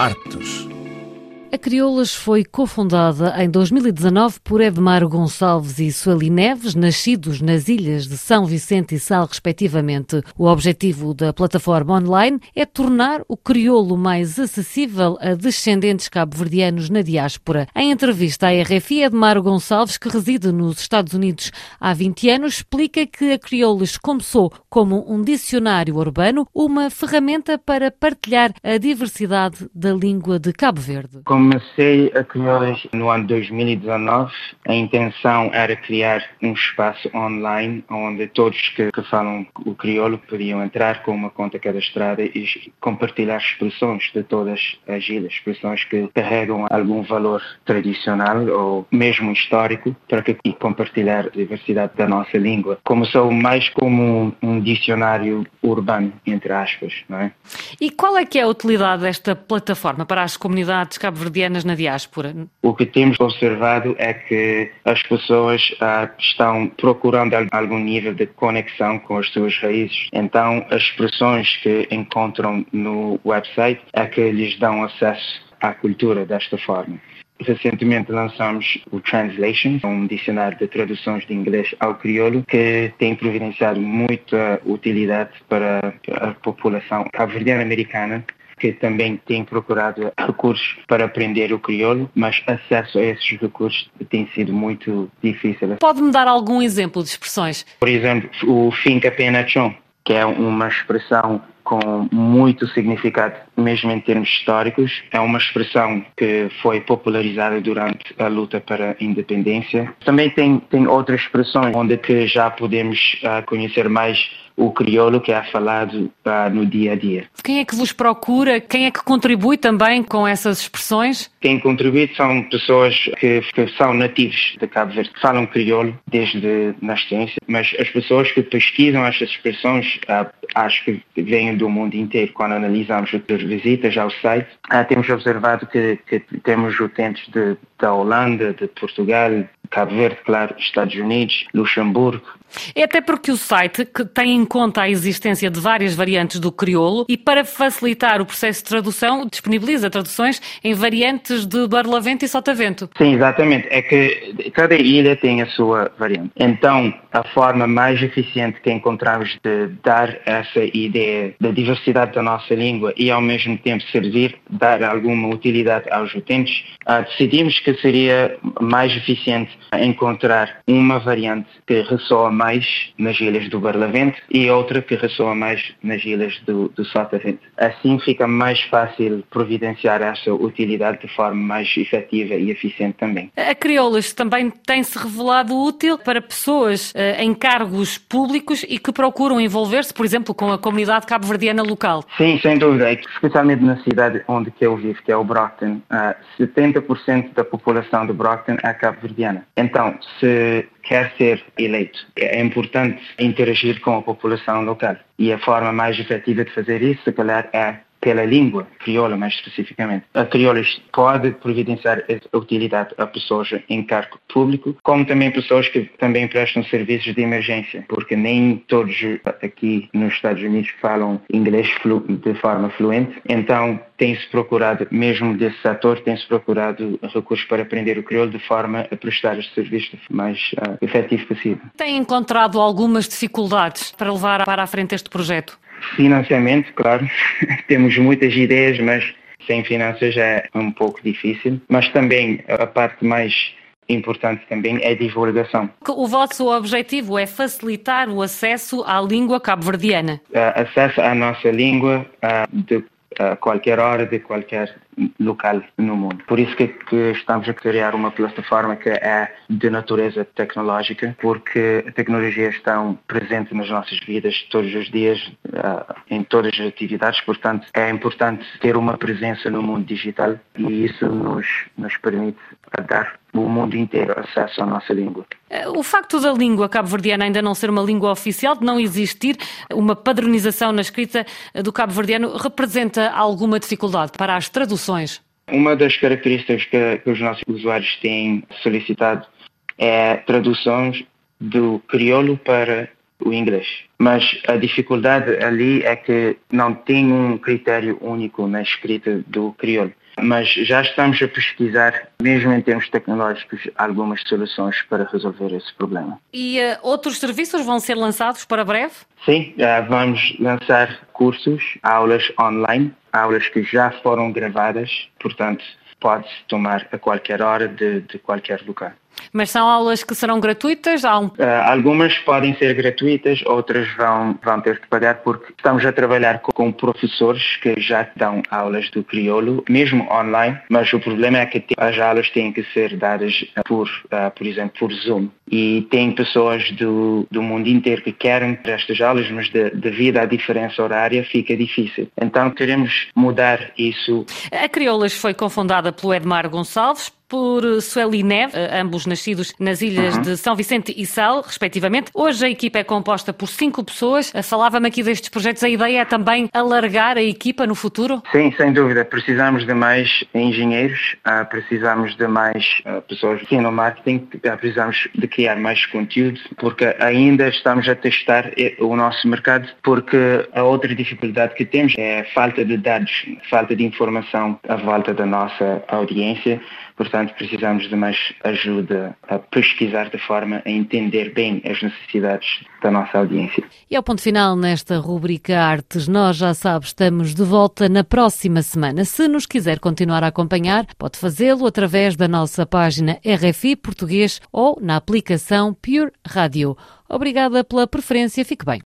Artes. A Crioulas foi cofundada em 2019 por Edmar Gonçalves e Sueli Neves, nascidos nas ilhas de São Vicente e Sal, respectivamente. O objetivo da plataforma online é tornar o crioulo mais acessível a descendentes cabo-verdianos na diáspora. Em entrevista à RFI, Edmar Gonçalves, que reside nos Estados Unidos há 20 anos, explica que a Crioulas começou como um dicionário urbano, uma ferramenta para partilhar a diversidade da língua de Cabo Verde comecei a criar no ano 2019. A intenção era criar um espaço online onde todos que, que falam o crioulo podiam entrar com uma conta cadastrada e compartilhar expressões de todas as ilhas, expressões que carregam algum valor tradicional ou mesmo histórico para que, e compartilhar a diversidade da nossa língua. Começou mais como um dicionário urbano, entre aspas, não é? E qual é que é a utilidade desta plataforma para as comunidades cabo-verdianas cabo-verdianas na diáspora? O que temos observado é que as pessoas ah, estão procurando algum nível de conexão com as suas raízes. Então, as expressões que encontram no website é que lhes dão acesso à cultura desta forma. Recentemente lançamos o Translation, um dicionário de traduções de inglês ao crioulo que tem providenciado muita utilidade para a população cabo-verdiana americana que também tem procurado recursos para aprender o crioulo, mas acesso a esses recursos tem sido muito difícil. Pode-me dar algum exemplo de expressões? Por exemplo, o finca penachon, que é uma expressão com muito significado, mesmo em termos históricos. É uma expressão que foi popularizada durante a luta para a independência. Também tem, tem outras expressões onde que já podemos uh, conhecer mais o crioulo que é falado uh, no dia a dia. Quem é que vos procura? Quem é que contribui também com essas expressões? Quem contribui são pessoas que, que são nativos de Cabo Verde, que falam crioulo desde nascença, mas as pessoas que pesquisam estas expressões uh, acho que vêm do mundo inteiro. Quando analisamos as visitas ao site, uh, temos observado que, que temos utentes de, da Holanda, de Portugal, Cabo Verde, claro, Estados Unidos, Luxemburgo, é até porque o site que tem em conta a existência de várias variantes do crioulo e para facilitar o processo de tradução disponibiliza traduções em variantes de Barlavento e Sotavento. Sim, exatamente. É que cada ilha tem a sua variante. Então, a forma mais eficiente que encontramos de dar essa ideia da diversidade da nossa língua e ao mesmo tempo servir, dar alguma utilidade aos utentes, uh, decidimos que seria mais eficiente encontrar uma variante que ressoa mais nas ilhas do Barlavento e outra que ressoa mais nas ilhas do, do Sotavento. Assim fica mais fácil providenciar essa utilidade de forma mais efetiva e eficiente também. A Crioulas também tem-se revelado útil para pessoas uh, em cargos públicos e que procuram envolver-se, por exemplo, com a comunidade cabo-verdiana local. Sim, sem dúvida. Especialmente na cidade onde eu vivo, que é o Brockton. Uh, 70% da população de Brockton é cabo-verdiana. Então, se quer ser eleito. É importante interagir com a população local. E a forma mais efetiva de fazer isso, se calhar, é pela língua crioula, mais especificamente. A crioula pode providenciar utilidade a pessoas em cargo público, como também pessoas que também prestam serviços de emergência, porque nem todos aqui nos Estados Unidos falam inglês de forma fluente. Então, tem-se procurado, mesmo desse setor, tem-se procurado recursos para aprender o crioulo de forma a prestar os serviços o mais uh, efetivo possível. Tem encontrado algumas dificuldades para levar para a frente este projeto? Financiamento, claro. Temos muitas ideias, mas sem finanças é um pouco difícil. Mas também a parte mais importante também é a divulgação. O vosso objetivo é facilitar o acesso à língua cabo-verdiana? Uh, acesso à nossa língua uh, de a qualquer hora, de qualquer local no mundo. Por isso que, que, estamos a criar uma plataforma que é de natureza tecnológica, porque a tecnologia está presente nas nossas vidas todos os dias, uh, em todas as atividades, portanto é importante ter uma presença no mundo digital e isso nos, nos permite dar o mundo inteiro acesso à nossa língua. Eh, o facto da língua cabo-verdiana ainda não ser uma língua oficial, de não existir uma padronização na escrita do cabo-verdiano, representa alguma dificuldade para as traduções? Uma das características que, que os nossos usuários têm solicitado é traduções do crioulo para o inglês. Mas a dificuldade ali é que não tem um critério único na escrita do crioulo mas já estamos a pesquisar, mesmo em termos tecnológicos, algumas soluções para resolver esse problema. E uh, outros serviços vão ser lançados para breve? Sim, uh, vamos lançar cursos, aulas online, aulas que já foram gravadas, portanto, pode-se tomar a qualquer hora de, de qualquer lugar. Mas são aulas que serão gratuitas? Um... Uh, algumas podem ser gratuitas, outras vão, vão ter que pagar, porque estamos a trabalhar com, com professores que já dão aulas do crioulo, mesmo online, mas o problema é que as aulas têm que ser dadas por, uh, por exemplo, por Zoom. E tem pessoas do, do mundo inteiro que querem estas aulas, mas de, devido à diferença horária fica difícil. Então queremos mudar isso. A Crioulas foi confundada pelo Edmar Gonçalves, por Sueli Neve, eh, ambos nascidos nas ilhas uhum. de São Vicente e Sal, respectivamente. Hoje a equipa é composta por cinco pessoas. Eh, falava-me aqui destes projetos. A ideia é também alargar a equipa no futuro? Sim, sem dúvida. Precisamos de mais engenheiros, ah, precisamos de mais ah, pessoas aqui no marketing, ah, precisamos de criar mais conteúdo, porque ainda estamos a testar eh, o nosso mercado, porque a outra dificuldade que temos é a falta de dados, falta de informação à volta da nossa audiência. Portanto, precisamos de mais ajuda a pesquisar de forma a entender bem as necessidades da nossa audiência. E ao ponto final nesta rubrica Artes, nós já sabe, estamos de volta na próxima semana. Se nos quiser continuar a acompanhar, pode fazê-lo através da nossa página RFI Português ou na aplicação Pure Radio. Obrigada pela preferência, fique bem.